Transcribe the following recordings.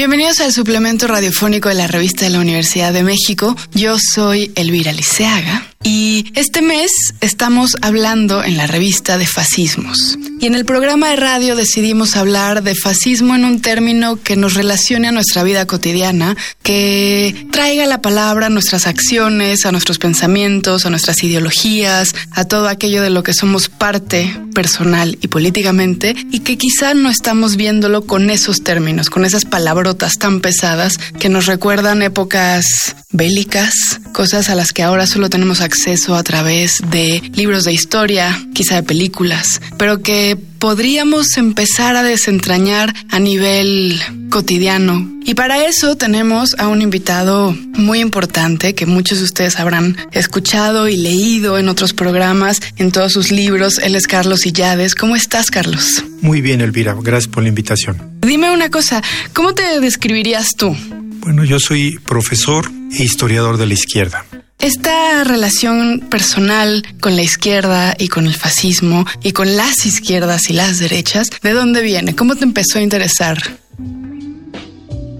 Bienvenidos al suplemento radiofónico de la revista de la Universidad de México. Yo soy Elvira Liceaga y este mes estamos hablando en la revista de fascismos. Y en el programa de radio decidimos hablar de fascismo en un término que nos relacione a nuestra vida cotidiana, que traiga la palabra a nuestras acciones, a nuestros pensamientos, a nuestras ideologías, a todo aquello de lo que somos parte personal y políticamente, y que quizá no estamos viéndolo con esos términos, con esas palabrotas tan pesadas que nos recuerdan épocas bélicas, cosas a las que ahora solo tenemos acceso a través de libros de historia, quizá de películas, pero que podríamos empezar a desentrañar a nivel cotidiano. Y para eso tenemos a un invitado muy importante que muchos de ustedes habrán escuchado y leído en otros programas, en todos sus libros. Él es Carlos Illades. ¿Cómo estás, Carlos? Muy bien, Elvira. Gracias por la invitación. Dime una cosa, ¿cómo te describirías tú? Bueno, yo soy profesor e historiador de la izquierda. Esta relación personal con la izquierda y con el fascismo y con las izquierdas y las derechas, ¿de dónde viene? ¿Cómo te empezó a interesar?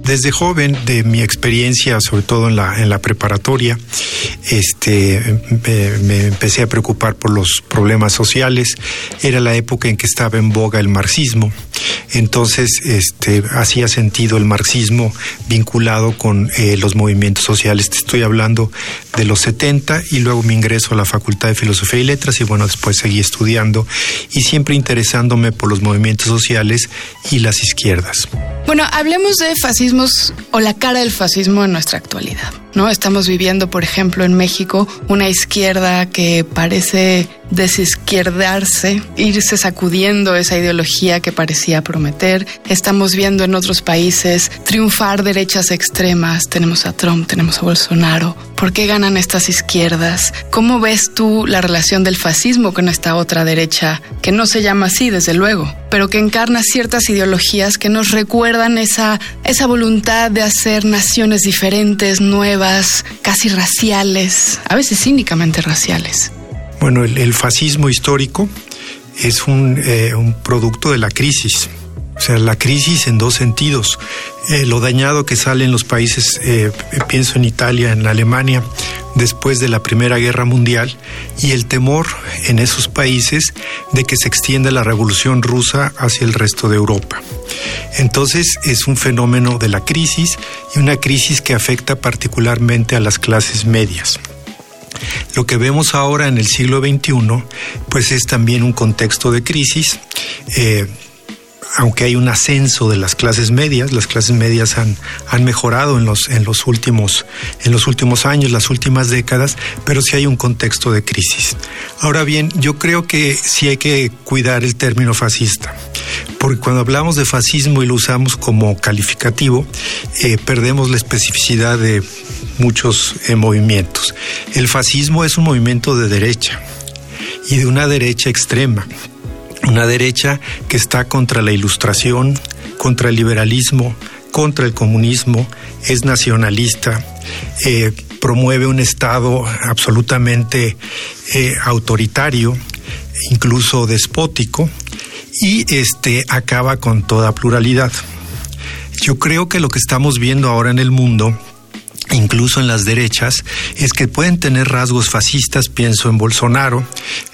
Desde joven, de mi experiencia, sobre todo en la, en la preparatoria, este, me, empecé a preocupar por los problemas sociales. Era la época en que estaba en boga el marxismo. Entonces, este, hacía sentido el marxismo vinculado con eh, los movimientos sociales. Te estoy hablando de los 70 y luego me ingreso a la Facultad de Filosofía y Letras y bueno, después seguí estudiando y siempre interesándome por los movimientos sociales y las izquierdas. Bueno, hablemos de fascismos o la cara del fascismo en nuestra actualidad. ¿no? Estamos viviendo, por ejemplo, en México una izquierda que parece desizquierdarse, irse sacudiendo esa ideología que parecía prometer. Estamos viendo en otros países triunfar derechas extremas. Tenemos a Trump, tenemos a Bolsonaro. ¿Por qué ganan estas izquierdas? ¿Cómo ves tú la relación del fascismo con esta otra derecha, que no se llama así, desde luego, pero que encarna ciertas ideologías que nos recuerdan esa, esa voluntad de hacer naciones diferentes, nuevas? casi raciales, a veces cínicamente raciales. Bueno, el, fascismo histórico es un, eh, un, producto de la crisis. O sea, la crisis en dos sentidos. Eh, lo dañado que sale en los países, eh, pienso en Italia, en Alemania, después de la Primera Guerra Mundial, y el temor en esos países de que se extienda la revolución rusa hacia el resto de Europa. Entonces es un fenómeno de la crisis y una crisis que afecta particularmente a las clases medias. Lo que vemos ahora en el siglo XXI, pues es también un contexto de crisis. Eh, aunque hay un ascenso de las clases medias, las clases medias han, han mejorado en los, en, los últimos, en los últimos años, las últimas décadas, pero sí hay un contexto de crisis. Ahora bien, yo creo que sí hay que cuidar el término fascista, porque cuando hablamos de fascismo y lo usamos como calificativo, eh, perdemos la especificidad de muchos eh, movimientos. El fascismo es un movimiento de derecha y de una derecha extrema una derecha que está contra la ilustración, contra el liberalismo, contra el comunismo, es nacionalista, eh, promueve un Estado absolutamente eh, autoritario, incluso despótico, y este acaba con toda pluralidad. Yo creo que lo que estamos viendo ahora en el mundo incluso en las derechas, es que pueden tener rasgos fascistas, pienso en Bolsonaro,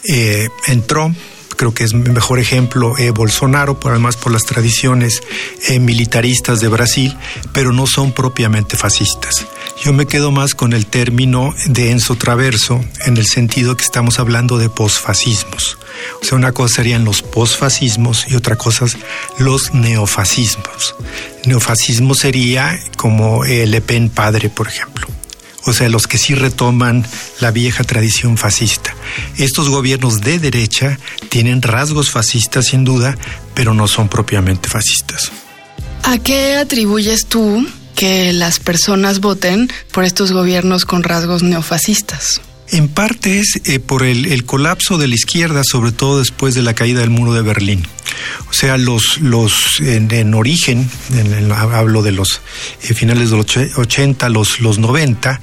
eh, en Trump, creo que es mejor ejemplo eh, Bolsonaro, además por las tradiciones eh, militaristas de Brasil, pero no son propiamente fascistas. Yo me quedo más con el término de Enzo Traverso, en el sentido que estamos hablando de posfascismos. O sea, una cosa serían los posfascismos y otra cosa los neofascismos. Neofascismo sería como el Le Pen padre, por ejemplo o sea, los que sí retoman la vieja tradición fascista. Estos gobiernos de derecha tienen rasgos fascistas sin duda, pero no son propiamente fascistas. ¿A qué atribuyes tú que las personas voten por estos gobiernos con rasgos neofascistas? En parte es eh, por el, colapso de la izquierda, sobre todo después de la caída del muro de Berlín. O sea, los, los en, origen, hablo de los eh, finales de los 80, los, los 90,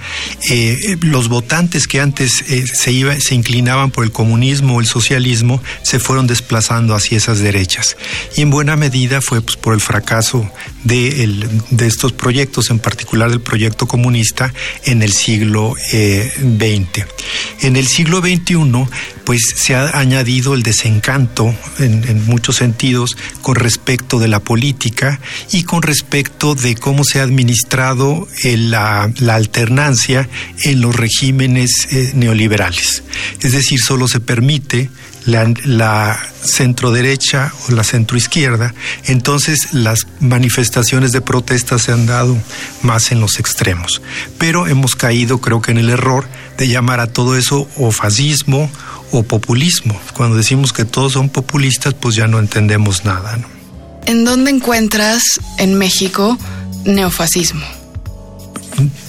eh, los votantes que antes se, iba, se inclinaban por el comunismo o el socialismo se fueron desplazando hacia esas derechas. Y en buena medida fue pues, por el fracaso de, el, de estos proyectos, en particular del proyecto comunista, en el siglo XX. En el siglo XXI, pues se ha añadido el desencanto en, muchos sentidos con respecto de la política y con respecto de cómo se ha administrado eh, la, alternancia en los regímenes eh, neoliberales. Es decir, solo se permite la, la centro derecha o la centro izquierda, entonces las manifestaciones de protesta se han dado más en los extremos. Pero hemos caído, creo que en el error de llamar a todo eso o fascismo o populismo. Cuando decimos que todos son populistas, pues ya no entendemos nada. ¿En dónde encuentras en México neofascismo?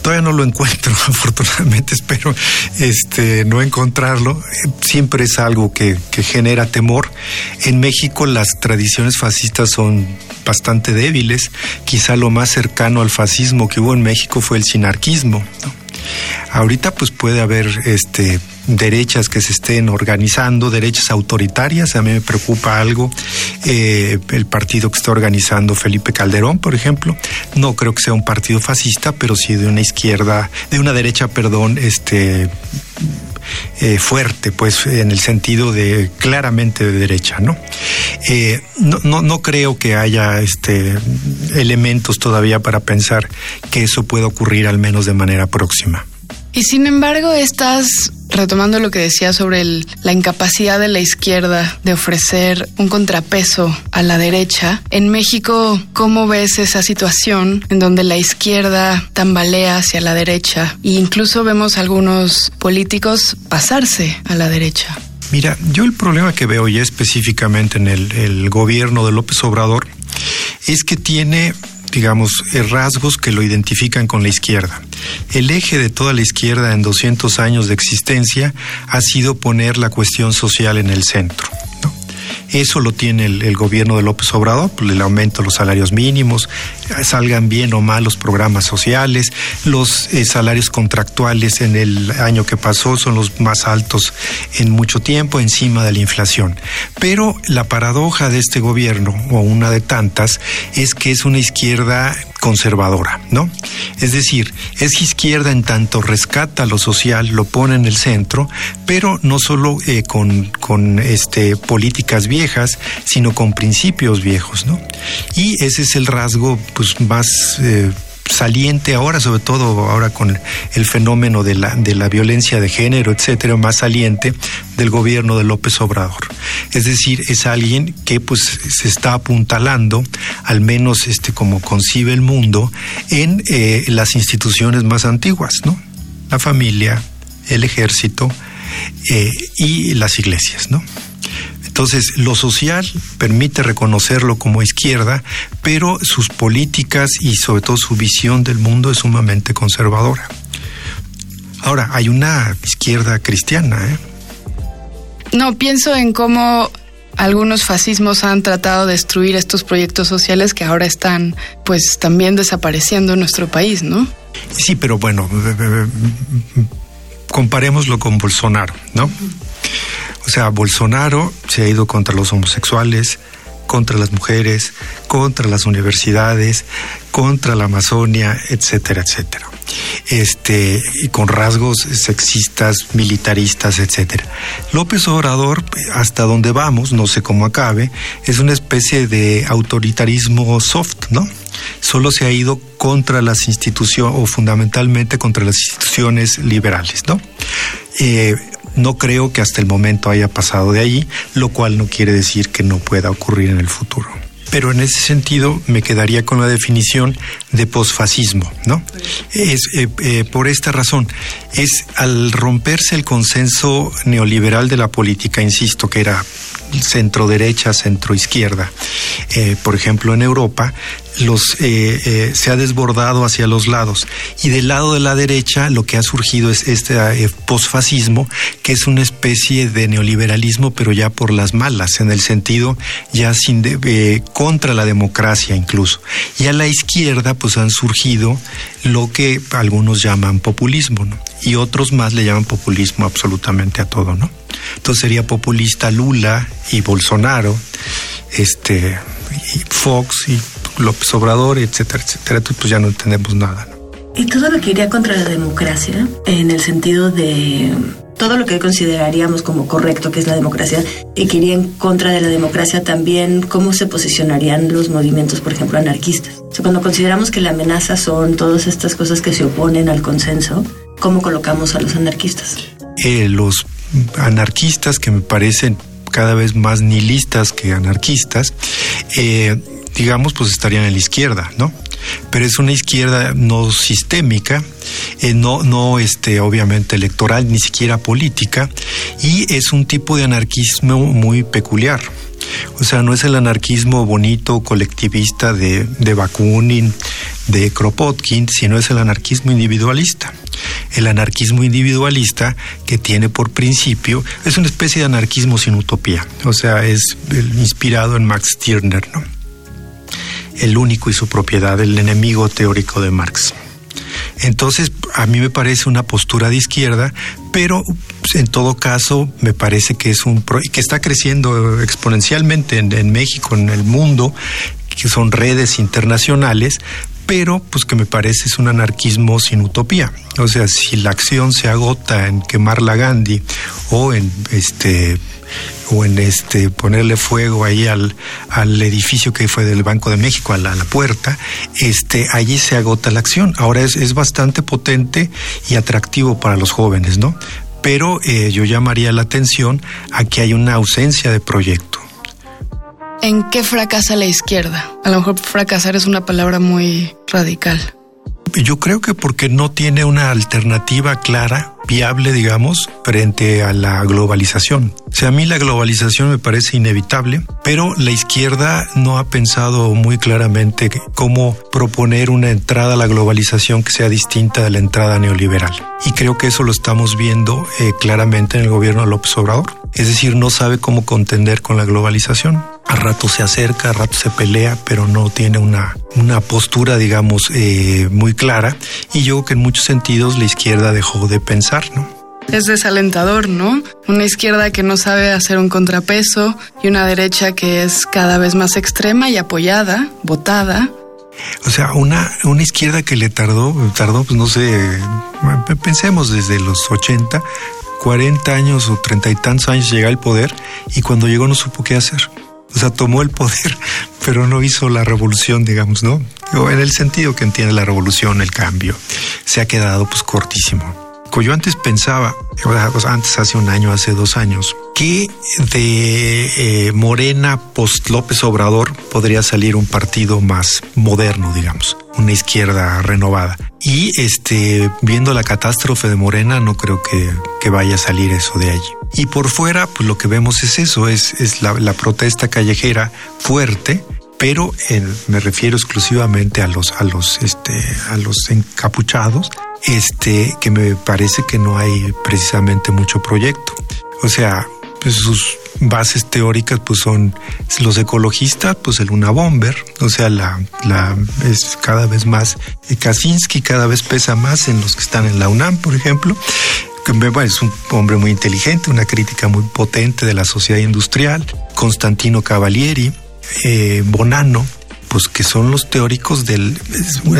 Todavía no lo encuentro, afortunadamente espero este, no encontrarlo. Siempre es algo que, que, genera temor. En México las tradiciones fascistas son bastante débiles. Quizá lo más cercano al fascismo que hubo en México fue el sinarquismo. Ahorita pues puede haber este derechas que se estén organizando, derechas autoritarias. A mí me preocupa algo, eh, el partido que está organizando Felipe Calderón, por ejemplo. No creo que sea un partido fascista, pero sí de una izquierda, de una derecha, perdón, este eh, fuerte, pues en el sentido de claramente de derecha, ¿no? Eh, no, no, no creo que haya este elementos todavía para pensar que eso pueda ocurrir al menos de manera próxima. Y sin embargo, estás retomando lo que decía sobre la incapacidad de la izquierda de ofrecer un contrapeso a la derecha. En México, ¿cómo ves esa situación en donde la izquierda tambalea hacia la derecha e incluso vemos algunos políticos pasarse a la derecha? Mira, yo el problema que veo ya específicamente en el, el gobierno de López Obrador es que tiene digamos, rasgos que lo identifican con la izquierda. El eje de toda la izquierda en 200 años de existencia ha sido poner la cuestión social en el centro. Eso lo tiene el, gobierno de López Obrador, pues, el aumento de los salarios mínimos, salgan bien o mal los programas sociales, los eh, salarios contractuales en el año que pasó son los más altos en mucho tiempo, encima de la inflación. Pero la paradoja de este gobierno, o una de tantas, es que es una izquierda conservadora, ¿no? Es decir, es izquierda en tanto rescata lo social, lo pone en el centro, pero no solo eh, con, con este, políticas viejas, sino con principios viejos, ¿no? Y ese es el rasgo pues, más eh, saliente ahora, sobre todo ahora con el fenómeno de la, de la violencia de género, etcétera, más saliente del gobierno de López Obrador. Es decir, es alguien que pues se está apuntalando, al menos este como concibe el mundo, en eh, las instituciones más antiguas, ¿no? La familia, el ejército eh, y las iglesias, ¿no? Entonces, lo social permite reconocerlo como izquierda, pero sus políticas y sobre todo su visión del mundo es sumamente conservadora. Ahora, hay una izquierda cristiana. ¿eh? No, pienso en cómo algunos fascismos han tratado de destruir estos proyectos sociales que ahora están pues también desapareciendo en nuestro país, ¿no? Sí, pero bueno, comparémoslo con Bolsonaro, ¿no? O sea, Bolsonaro se ha ido contra los homosexuales, contra las mujeres, contra las universidades, contra la Amazonia, etcétera, etcétera. Este, y con rasgos sexistas, militaristas, etcétera. López Obrador, hasta donde vamos, no sé cómo acabe, es una especie de autoritarismo soft, ¿no? Solo se ha ido contra las instituciones, o fundamentalmente contra las instituciones liberales, ¿no? Eh, no creo que hasta el momento haya pasado de allí, lo cual no quiere decir que no pueda ocurrir en el futuro. Pero en ese sentido me quedaría con la definición de posfascismo, ¿no? Es eh, eh, por esta razón, es al romperse el consenso neoliberal de la política, insisto, que era centro derecha, centro izquierda. Eh, por ejemplo, en Europa los, eh, eh, se ha desbordado hacia los lados y del lado de la derecha lo que ha surgido es este posfascismo que es una especie de neoliberalismo pero ya por las malas en el sentido ya sin contra la democracia incluso y a la izquierda pues han surgido lo que algunos llaman populismo y otros más le llaman populismo absolutamente a todo no entonces sería populista Lula y Bolsonaro, este, y Fox y López Obrador, etcétera, etcétera. Entonces pues ya no entendemos nada. Y todo lo que iría contra la democracia, en el sentido de todo lo que consideraríamos como correcto, que es la democracia, y que iría en contra de la democracia también, ¿cómo se posicionarían los movimientos, por ejemplo, anarquistas? O sea, cuando consideramos que la amenaza son todas estas cosas que se oponen al consenso, ¿cómo colocamos a los anarquistas? Eh, los anarquistas que me parecen cada vez más nihilistas que anarquistas, eh, digamos, pues estarían en la izquierda, ¿no? Pero es una izquierda no sistémica, eh, no, no este, obviamente electoral, ni siquiera política, y es un tipo de anarquismo muy peculiar. O sea, no es el anarquismo bonito, colectivista de, de Bakunin, de Kropotkin, sino es el anarquismo individualista el anarquismo individualista que tiene por principio, es una especie de anarquismo sin utopía, o sea, es inspirado en Max Stirner, ¿no? El único y su propiedad, el enemigo teórico de Marx. Entonces, a mí me parece una postura de izquierda, pero pues, en todo caso me parece que es un que está creciendo exponencialmente en, en México, en el mundo, que son redes internacionales, pero pues que me parece es un anarquismo sin utopía. O sea, si la acción se agota en quemar la Gandhi o en este o en este ponerle fuego ahí al, al edificio que fue del Banco de México, a la, puerta, este, allí se agota la acción. Ahora es, es bastante potente y atractivo para los jóvenes, ¿no? Pero eh, yo llamaría la atención a que hay una ausencia de proyecto. ¿En qué fracasa la izquierda? A lo mejor fracasar es una palabra muy radical. Yo creo que porque no tiene una alternativa clara, viable, digamos, frente a la globalización. O sea, a mí la globalización me parece inevitable, pero la izquierda no ha pensado muy claramente cómo proponer una entrada a la globalización que sea distinta de la entrada neoliberal. Y creo que eso lo estamos viendo eh, claramente en el gobierno de López Obrador. Es decir, no sabe cómo contender con la globalización a rato se acerca, a rato se pelea, pero no tiene una, una postura, digamos, eh, muy clara. Y yo creo que en muchos sentidos la izquierda dejó de pensar, ¿no? Es desalentador, ¿no? Una izquierda que no sabe hacer un contrapeso y una derecha que es cada vez más extrema y apoyada, votada. O sea, una, una izquierda que le tardó, tardó, pues no sé, pensemos desde los 80, 40 años o treinta y tantos años llegar al poder y cuando llegó no supo qué hacer. O sea, tomó el poder, pero no hizo la revolución, digamos, ¿no? O en el sentido que entiende la revolución, el cambio. Se ha quedado pues cortísimo. Yo antes pensaba, antes hace un año, hace dos años, que de eh, Morena post López Obrador podría salir un partido más moderno, digamos, una izquierda renovada. Y este, viendo la catástrofe de Morena, no creo que, que vaya a salir eso de allí. Y por fuera, pues lo que vemos es eso, es, es la, la protesta callejera fuerte, pero me refiero exclusivamente a los, a los, este, a los encapuchados, este, que me parece que no hay precisamente mucho proyecto. O sea, pues sus bases teóricas pues son los ecologistas, pues el Una Bomber, o sea, la, la es cada vez más Kaczynski cada vez pesa más en los que están en la UNAM, por ejemplo, es un hombre muy inteligente, una crítica muy potente de la sociedad industrial. Constantino Cavalieri, eh, Bonanno, pues que son los teóricos del...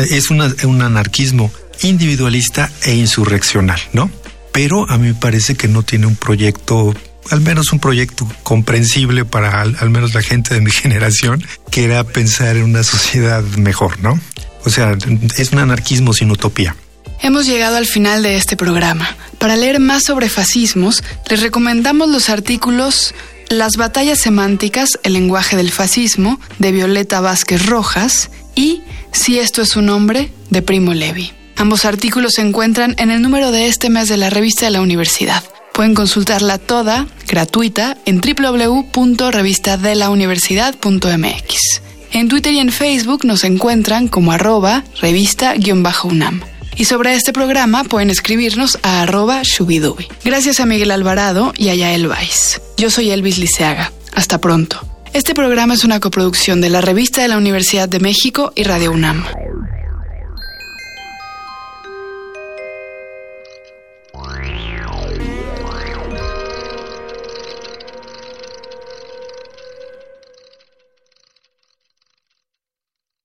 Es, un anarquismo individualista e insurreccional, ¿no? Pero a mí me parece que no tiene un proyecto al menos un proyecto comprensible para al, menos la gente de mi generación, que era pensar en una sociedad mejor, ¿no? O sea, es un anarquismo sin utopía. Hemos llegado al final de este programa. Para leer más sobre fascismos, les recomendamos los artículos Las batallas semánticas, el lenguaje del fascismo, de Violeta Vázquez Rojas, y Si esto es un hombre, de Primo Levi. Ambos artículos se encuentran en el número de este mes de la revista de la universidad. Pueden consultarla toda, gratuita, en www.revistadelauniversidad.mx. En Twitter y en Facebook nos encuentran como arroba revista-unam. Y sobre este programa pueden escribirnos a arroba shubidubi. Gracias a Miguel Alvarado y a Yael Weiss. Yo soy Elvis Liceaga. Hasta pronto. Este programa es una coproducción de la Revista de la Universidad de México y Radio UNAM.